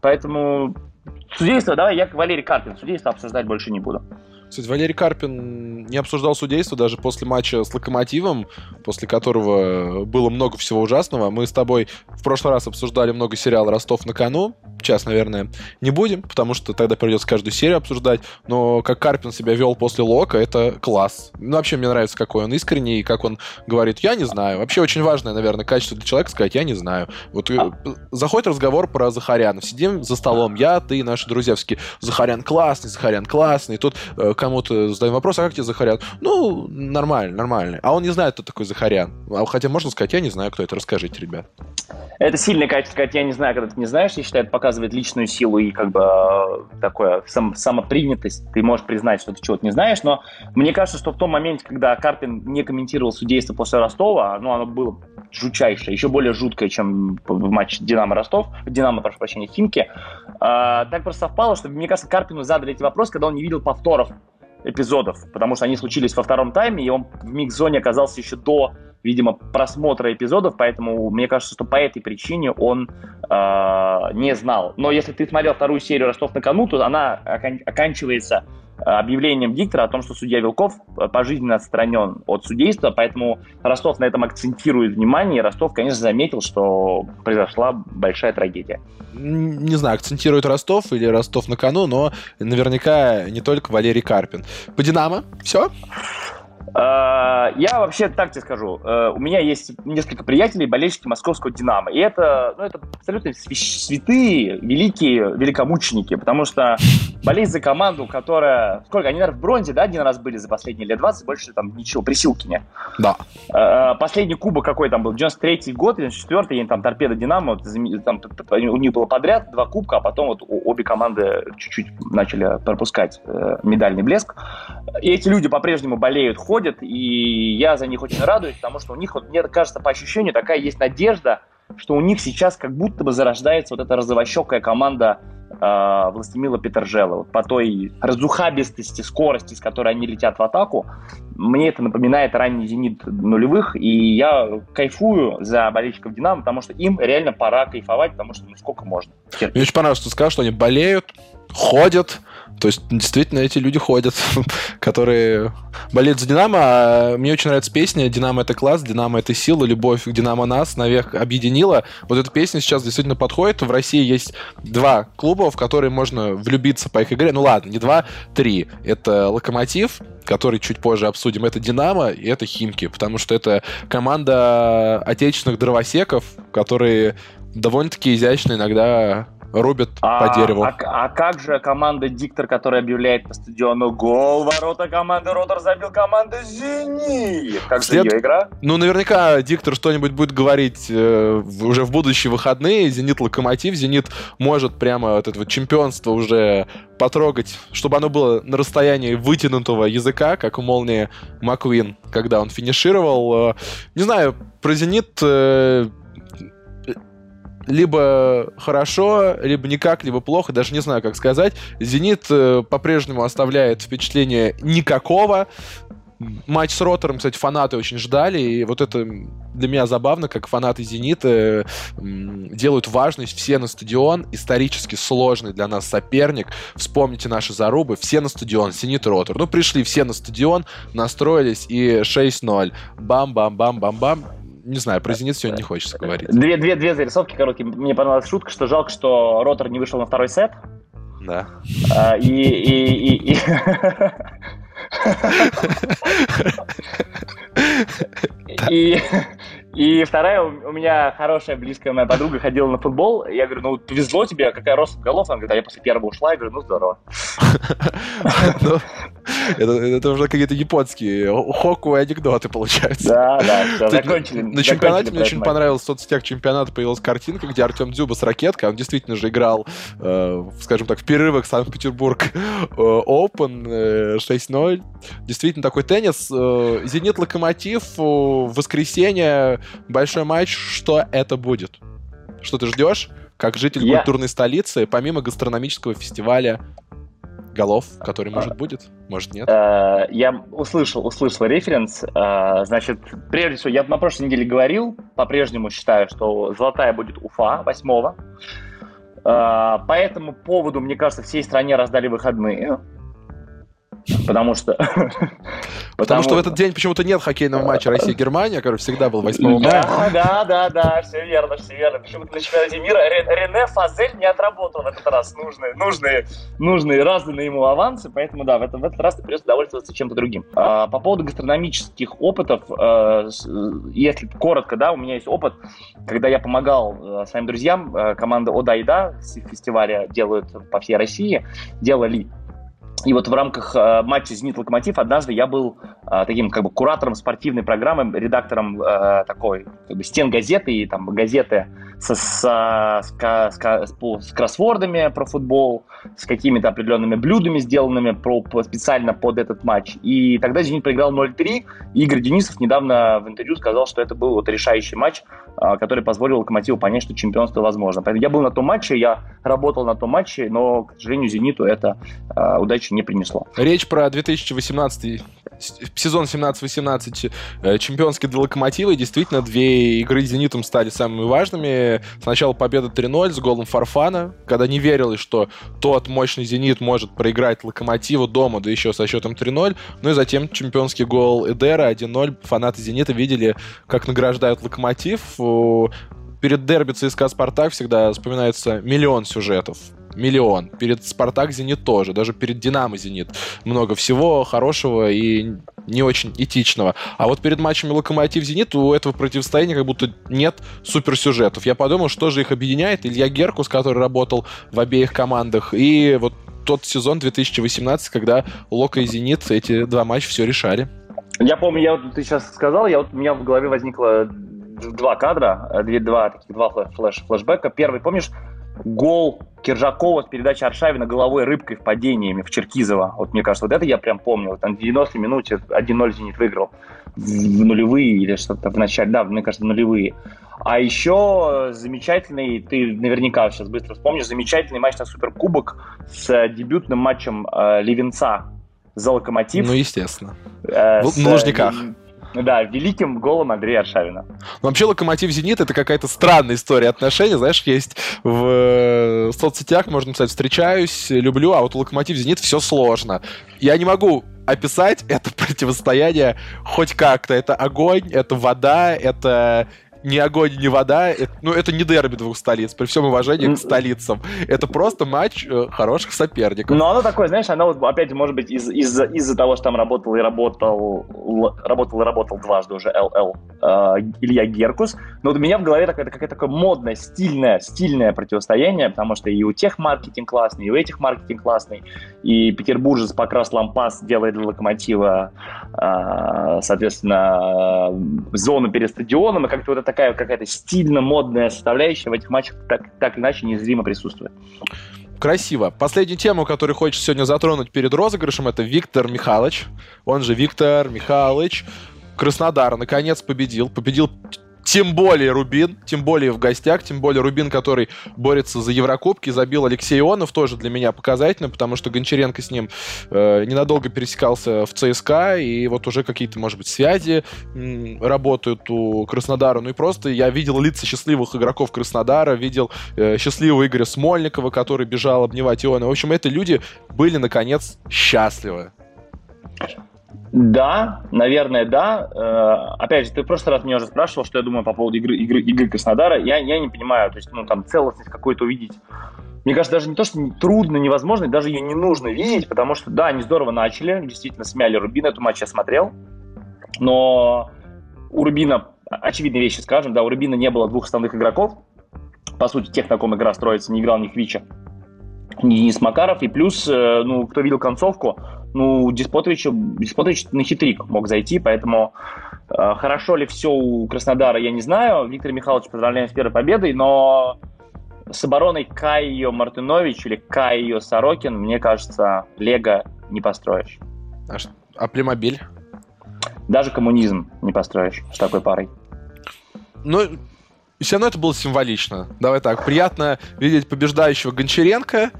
Поэтому судейство, давай я Валерий Карпин, судейство обсуждать больше не буду. Кстати, Валерий Карпин не обсуждал судейство даже после матча с Локомотивом, после которого было много всего ужасного. Мы с тобой в прошлый раз обсуждали много сериала «Ростов на кону». Сейчас, наверное, не будем, потому что тогда придется каждую серию обсуждать. Но как Карпин себя вел после Лока, это класс. Ну, вообще, мне нравится, какой он искренний, и как он говорит, я не знаю. Вообще, очень важное, наверное, качество для человека сказать, я не знаю. Вот а... заходит разговор про Захаряна. Сидим за столом, я, ты и наши друзья Захарян классный, Захарян классный. И тут э, кому-то задаем вопрос, а как тебе Захарян? Ну, нормально, нормально. А он не знает, кто такой Захарян. А хотя можно сказать, я не знаю, кто это. Расскажите, ребят. Это сильное качество, сказать, я не знаю, когда ты не знаешь. Я считаю, это показывает личную силу и как бы э, такое сам, самопринятость. Ты можешь признать, что ты чего-то не знаешь. Но мне кажется, что в том моменте, когда Карпин не комментировал судейство после Ростова, ну, оно было жутчайшее, еще более жуткое, чем в матче Динамо-Ростов, Динамо, прошу прощения, Химки. А, так просто совпало, что, мне кажется, Карпину задали эти вопросы, когда он не видел повторов эпизодов, потому что они случились во втором тайме, и он в микс-зоне оказался еще до, видимо, просмотра эпизодов, поэтому мне кажется, что по этой причине он э, не знал. Но если ты смотрел вторую серию «Ростов на кону», то она окан- оканчивается объявлением диктора о том, что судья Вилков пожизненно отстранен от судейства, поэтому Ростов на этом акцентирует внимание, и Ростов, конечно, заметил, что произошла большая трагедия. Не знаю, акцентирует Ростов или Ростов на кону, но наверняка не только Валерий Карпин. По «Динамо» все? Э, я вообще так тебе скажу. Э, у меня есть несколько приятелей, болельщики московского «Динамо». И это, ну, это абсолютно святые, великие великомученики, потому что болеть за команду, которая... Сколько? Они, наверное, в бронзе, да, один раз были за последние лет 20, больше там ничего, при Силкине. Да. Э, последний кубок какой там был? 93-й год, 94-й, там торпеда «Динамо», там, у них было подряд два кубка, а потом вот обе команды чуть-чуть начали пропускать медальный блеск. И эти люди по-прежнему болеют, ходят, ходят, и я за них очень радуюсь, потому что у них, вот, мне кажется, по ощущению, такая есть надежда, что у них сейчас как будто бы зарождается вот эта розовощекая команда э, Властемила Петержела. Вот по той разухабистости, скорости, с которой они летят в атаку, мне это напоминает ранний «Зенит» нулевых, и я кайфую за болельщиков «Динамо», потому что им реально пора кайфовать, потому что ну сколько можно. Мне очень понравилось, что ты сказал, что они болеют, ходят, то есть, действительно, эти люди ходят, которые болеют за Динамо. А мне очень нравится песня «Динамо — это класс», «Динамо — это сила», «Любовь к Динамо нас» навек объединила. Вот эта песня сейчас действительно подходит. В России есть два клуба, в которые можно влюбиться по их игре. Ну ладно, не два, три. Это «Локомотив», который чуть позже обсудим, это «Динамо» и это «Химки», потому что это команда отечественных дровосеков, которые довольно-таки изящно иногда рубят а, по дереву. А, а как же команда Диктор, которая объявляет по стадиону гол ворота команды Ротор забил команда Зенит? Как След... же ее игра? Ну, наверняка Диктор что-нибудь будет говорить э, уже в будущие выходные. Зенит Локомотив. Зенит может прямо вот это вот чемпионство уже потрогать, чтобы оно было на расстоянии вытянутого языка, как у молнии Маквин, когда он финишировал. Э, не знаю, про Зенит э, либо хорошо, либо никак, либо плохо, даже не знаю, как сказать. «Зенит» э, по-прежнему оставляет впечатление никакого. Матч с Ротором, кстати, фанаты очень ждали, и вот это для меня забавно, как фанаты «Зенита» делают важность все на стадион, исторически сложный для нас соперник. Вспомните наши зарубы, все на стадион, «Зенит» Ротор. Ну, пришли все на стадион, настроились, и 6-0. Бам-бам-бам-бам-бам не знаю, про «Зенит» сегодня не хочется говорить. Две, две, две зарисовки короткие. Мне понравилась шутка, что жалко, что Ротор не вышел на второй сет. Да. А, и, и, и, и... И, и вторая, у меня хорошая, близкая моя подруга ходила на футбол. Я говорю, ну, повезло тебе, какая рост голов? Она говорит, а я после первого ушла. Я говорю, ну, здорово. Ну, это уже какие-то японские хоку анекдоты получаются. Да, да, все, закончили. На чемпионате мне очень понравилось в соцсетях чемпионата появилась картинка, где Артем Дзюба с ракеткой, он действительно же играл, э, скажем так, в перерывах Санкт-Петербург э, Open 6-0. Э, действительно такой теннис. Зенит Локомотив в воскресенье большой матч. Что это будет? Что ты ждешь? Как житель Я... культурной столицы, помимо гастрономического фестиваля голов, который, может, будет, может, нет? Э, я услышал, услышал референс. Э, значит, прежде всего, я на прошлой неделе говорил, по-прежнему считаю, что золотая будет Уфа 8 -го. Э, по этому поводу, мне кажется, всей стране раздали выходные. Потому что... Потому что в этот день почему-то нет хоккейного матча Россия-Германия, который всегда был 8 мая. Да, да, да, все верно, все верно. Почему-то на чемпионате мира Рене Фазель не отработал в этот раз нужные, нужные, нужные разданные ему авансы, поэтому да, в этот, в этот раз придется довольствоваться чем-то другим. А, по поводу гастрономических опытов, а, если коротко, да, у меня есть опыт, когда я помогал а, своим друзьям, команда и Да фестиваля делают по всей России, делали и вот в рамках э, матча «Зенит Локомотив» однажды я был э, таким как бы куратором спортивной программы, редактором э, такой как бы стен газеты и там газеты со, со, с, с, с, с кроссвордами про футбол, с какими-то определенными блюдами, сделанными про, специально под этот матч. И тогда «Зенит» проиграл 0-3. Игорь Денисов недавно в интервью сказал, что это был вот решающий матч, э, который позволил «Локомотиву» понять, что чемпионство возможно. Поэтому я был на том матче, я работал на том матче, но, к сожалению, «Зениту» это э, удачи не принесло. Речь про 2018 сезон 17-18 э, чемпионский для Локомотива, и действительно две игры с Зенитом стали самыми важными. Сначала победа 3-0 с голом Фарфана, когда не верилось, что тот мощный Зенит может проиграть Локомотиву дома, да еще со счетом 3-0. Ну и затем чемпионский гол Эдера 1-0. Фанаты Зенита видели, как награждают Локомотив. Перед дерби ЦСКА Спартак всегда вспоминается миллион сюжетов миллион. Перед Спартак Зенит тоже. Даже перед Динамо Зенит. Много всего хорошего и не очень этичного. А вот перед матчами Локомотив Зенит у этого противостояния как будто нет суперсюжетов. Я подумал, что же их объединяет. Илья Геркус, который работал в обеих командах, и вот тот сезон 2018, когда Лока и Зенит эти два матча все решали. Я помню, я вот ты сейчас сказал, я вот у меня в голове возникло два кадра, две, два, таких, два флеш, флешбека. Первый, помнишь, гол Киржакова с передачи Аршавина головой рыбкой в падениями в Черкизово. Вот мне кажется, вот это я прям помню. Там в 90 минуте 1-0 Зенит выиграл. В нулевые или что-то в начале. Да, мне кажется, нулевые. А еще замечательный, ты наверняка сейчас быстро вспомнишь, замечательный матч на Суперкубок с дебютным матчем э, Левенца за Локомотив. Ну, естественно. Э, в, с, Лужниках. Да, великим голом Андрея Аршавина. Вообще, Локомотив Зенит это какая-то странная история отношений. Знаешь, есть в э, соцсетях, можно писать, встречаюсь, люблю, а вот Локомотив Зенит все сложно. Я не могу описать это противостояние хоть как-то. Это огонь, это вода, это ни огонь, ни вода. Это, ну, это не дерби двух столиц, при всем уважении к столицам. Это просто матч э, хороших соперников. Но оно такое, знаешь, оно, опять может быть, из- из- из-за того, что там работал и работал, работал и работал дважды уже ЛЛ э, Илья Геркус. Но вот у меня в голове такое, какое-то такое модное, стильное, стильное противостояние, потому что и у тех маркетинг классный, и у этих маркетинг классный, и петербуржец Покрас Лампас делает для Локомотива, э, соответственно, э, зону перед стадионом, и как-то вот это такая какая-то стильно-модная составляющая в этих матчах так, так иначе незримо присутствует. Красиво. Последнюю тему, которую хочется сегодня затронуть перед розыгрышем, это Виктор Михайлович. Он же Виктор Михайлович. Краснодар наконец победил. Победил тем более Рубин, тем более в гостях, тем более Рубин, который борется за Еврокубки, забил Алексей Ионов, тоже для меня показательно, потому что Гончаренко с ним э, ненадолго пересекался в ЦСКА, и вот уже какие-то, может быть, связи м, работают у Краснодара. Ну и просто я видел лица счастливых игроков Краснодара, видел э, счастливого Игоря Смольникова, который бежал обнимать Ионова. В общем, эти люди были, наконец, счастливы. Да, наверное, да. Э, опять же, ты в прошлый раз меня уже спрашивал, что я думаю по поводу игры, игры, игры Краснодара. Я, я не понимаю, то есть, ну, там, целостность какую-то увидеть. Мне кажется, даже не то, что трудно, невозможно, даже ее не нужно видеть, потому что, да, они здорово начали, действительно смяли Рубин, эту матч я смотрел, но у Рубина, очевидные вещи скажем, да, у Рубина не было двух основных игроков, по сути, тех, на ком игра строится, не играл ни Хвича, Денис Макаров, и плюс, э, ну, кто видел концовку, ну, Диспотович, Диспотович на хитрик мог зайти, поэтому э, хорошо ли все у Краснодара, я не знаю. Виктор Михайлович поздравляем с первой победой, но с обороной Кайо Мартынович или Кайо Сорокин, мне кажется, Лего не построишь. А, а Племобиль? Даже коммунизм не построишь с такой парой. Ну, все равно это было символично. Давай так, приятно видеть побеждающего Гончаренко,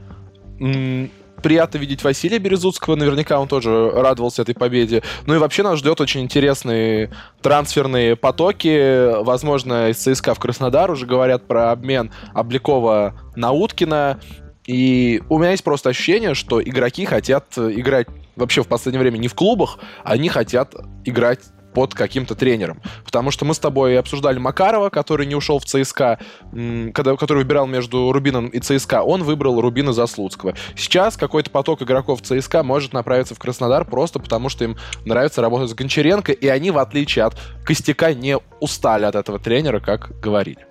приятно видеть Василия Березутского, наверняка он тоже радовался этой победе. Ну и вообще нас ждет очень интересные трансферные потоки. Возможно, из ЦСКА в Краснодар уже говорят про обмен Обликова на Уткина. И у меня есть просто ощущение, что игроки хотят играть вообще в последнее время не в клубах, они хотят играть под каким-то тренером. Потому что мы с тобой обсуждали Макарова, который не ушел в ЦСКА, когда, который выбирал между Рубином и ЦСКА. Он выбрал Рубина Заслуцкого. Сейчас какой-то поток игроков ЦСКА может направиться в Краснодар просто потому, что им нравится работать с Гончаренко, и они, в отличие от Костяка, не устали от этого тренера, как говорили.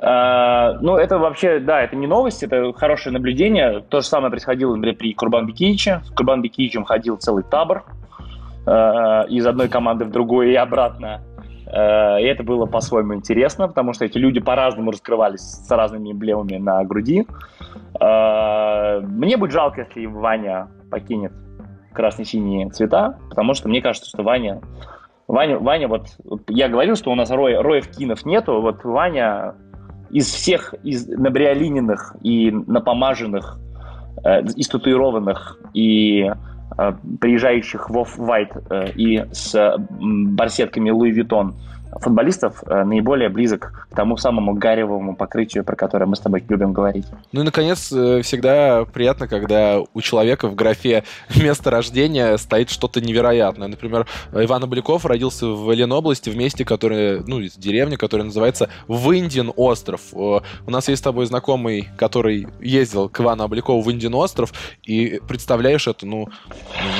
Uh, ну, это вообще, да, это не новость, это хорошее наблюдение. То же самое происходило, например, при Курбан Бекиевиче. С Курбан Бекиевичем ходил целый табор Э, из одной команды в другую и обратно. Э, и это было по-своему интересно, потому что эти люди по-разному раскрывались с разными эмблемами на груди. Э, мне будет жалко, если Ваня покинет красно-синие цвета, потому что мне кажется, что Ваня... Ваня, Ваня вот, я говорил, что у нас Роя, Роев Кинов нету, вот Ваня из всех из набриолиненных и напомаженных, э, из татуированных и приезжающих в Off-White и с барсетками Louis Vuitton футболистов э, наиболее близок к тому самому гаревому покрытию, про которое мы с тобой любим говорить. Ну и, наконец, э, всегда приятно, когда у человека в графе место рождения стоит что-то невероятное. Например, Иван Обликов родился в Ленобласти, в месте, которое, ну, деревне, которая называется Виндин остров. У нас есть с тобой знакомый, который ездил к Ивану Облякову в Индин остров, и представляешь это, ну,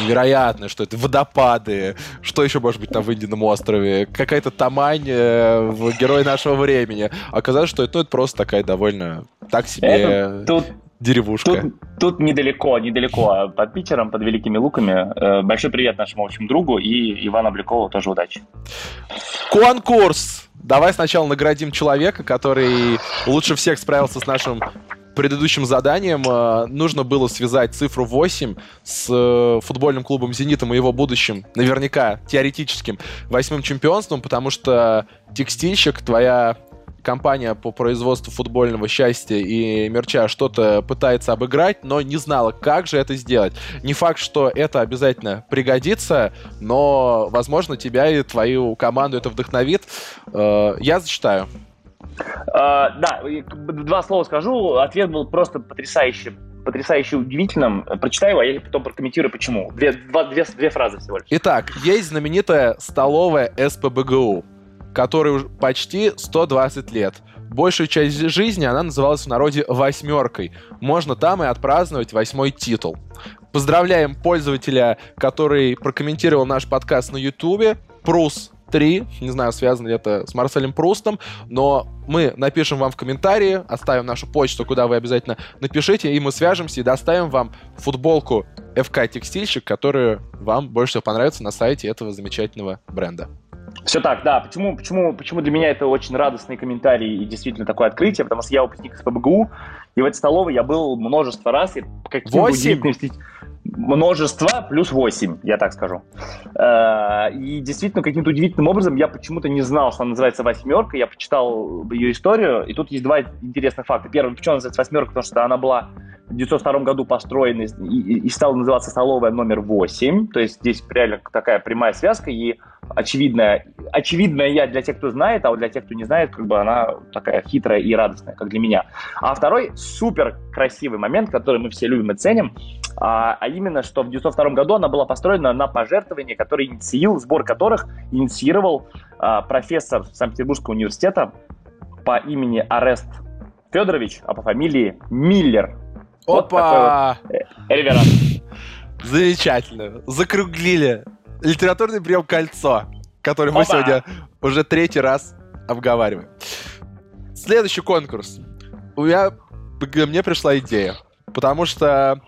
невероятно, что это водопады, что еще может быть на Виндином острове, какая-то там Мань э, в «Герой нашего времени». Оказалось, что это, ну, это просто такая довольно так себе это, тут, деревушка. Тут, тут недалеко, недалеко под Питером, под Великими Луками. Э, большой привет нашему общему другу и Ивану Облякову тоже удачи. Конкурс! Давай сначала наградим человека, который лучше всех справился с нашим предыдущим заданием э, нужно было связать цифру 8 с э, футбольным клубом «Зенитом» и его будущим, наверняка, теоретическим, восьмым чемпионством, потому что текстильщик, твоя компания по производству футбольного счастья и мерча что-то пытается обыграть, но не знала, как же это сделать. Не факт, что это обязательно пригодится, но, возможно, тебя и твою команду это вдохновит. Э, я зачитаю. А, да, два слова скажу. Ответ был просто потрясающий потрясающе удивительным. Прочитаю а я потом прокомментирую, почему. Две, два, две, две фразы всего лишь. Итак, есть знаменитая столовая СПБГУ, которой уже почти 120 лет. Большую часть жизни она называлась в народе «восьмеркой». Можно там и отпраздновать восьмой титул. Поздравляем пользователя, который прокомментировал наш подкаст на Ютубе. Прус 3. Не знаю, связано ли это с Марселем Прустом, но мы напишем вам в комментарии, оставим нашу почту, куда вы обязательно напишите, и мы свяжемся и доставим вам футболку FK Текстильщик, которую вам больше всего понравится на сайте этого замечательного бренда. Все так, да. Почему, почему, почему для меня это очень радостный комментарий и действительно такое открытие? Потому что я выпускник из ПБГУ, и в этой столовой я был множество раз. И каким Восемь? Множество плюс 8, я так скажу. Э, и действительно, каким-то удивительным образом я почему-то не знал, что она называется «восьмерка». Я почитал ее историю, и тут есть два интересных факта. Первый, почему она называется «восьмерка», потому что она была в 1902 году построена и, и стала называться «столовая номер 8». То есть здесь реально такая прямая связка, и очевидная, очевидная я для тех, кто знает, а вот для тех, кто не знает, как бы она такая хитрая и радостная, как для меня. А второй супер красивый момент, который мы все любим и ценим, а, а именно, что в 1902 году она была построена на пожертвования, которые инициировал, сбор которых инициировал а, профессор Санкт-Петербургского университета по имени Арест Федорович, а по фамилии Миллер. Опа! Вот вот, Замечательно. Закруглили. Литературный прием «Кольцо», который мы сегодня уже третий раз обговариваем. Следующий конкурс. У меня, мне пришла идея. Потому что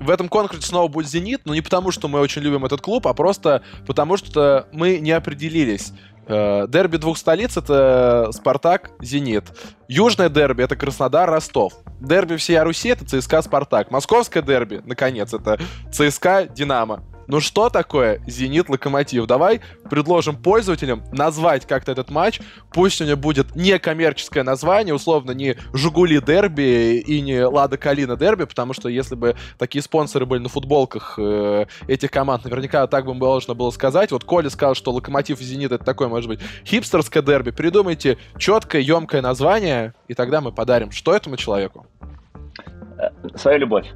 в этом конкурсе снова будет «Зенит», но не потому, что мы очень любим этот клуб, а просто потому, что мы не определились. Э, дерби двух столиц — это «Спартак», «Зенит». Южное дерби — это Краснодар, Ростов. Дерби всей Руси — это ЦСКА, «Спартак». Московское дерби, наконец, это ЦСКА, «Динамо». Ну что такое «Зенит Локомотив»? Давай предложим пользователям назвать как-то этот матч. Пусть у него будет не коммерческое название, условно, не «Жигули Дерби» и не «Лада Калина Дерби», потому что если бы такие спонсоры были на футболках э, этих команд, наверняка так бы можно было сказать. Вот Коля сказал, что «Локомотив» и «Зенит» — это такое, может быть, хипстерское дерби. Придумайте четкое, емкое название, и тогда мы подарим что этому человеку? Э, свою любовь.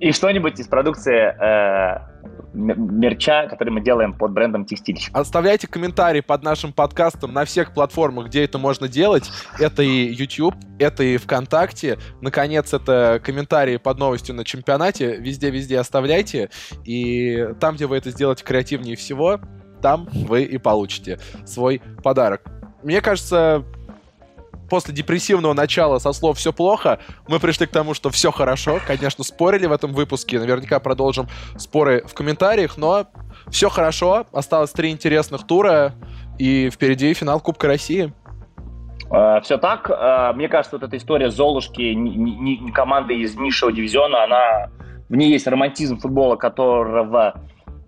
И что-нибудь из продукции э, мерча, который мы делаем под брендом Текстильщик. Оставляйте комментарии под нашим подкастом на всех платформах, где это можно делать. Это и YouTube, это и ВКонтакте. Наконец, это комментарии под новостью на чемпионате. Везде-везде оставляйте. И там, где вы это сделаете креативнее всего, там вы и получите свой подарок. Мне кажется, после депрессивного начала со слов «все плохо», мы пришли к тому, что все хорошо. Конечно, спорили в этом выпуске. Наверняка продолжим споры в комментариях, но все хорошо. Осталось три интересных тура, и впереди финал Кубка России. А, все так. А, мне кажется, вот эта история Золушки, команды из низшего дивизиона, она в ней есть романтизм футбола, которого,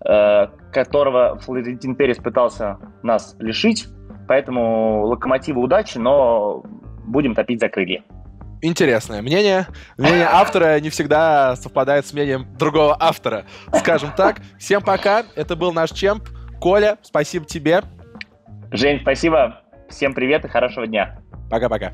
э, которого Флорентин Перес пытался нас лишить. Поэтому локомотиву удачи, но будем топить за крылья. интересное мнение. Мнение автора не всегда совпадает с мнением другого автора. Скажем так. Всем пока. Это был наш чемп. Коля, спасибо тебе. Жень, спасибо. Всем привет и хорошего дня. Пока-пока.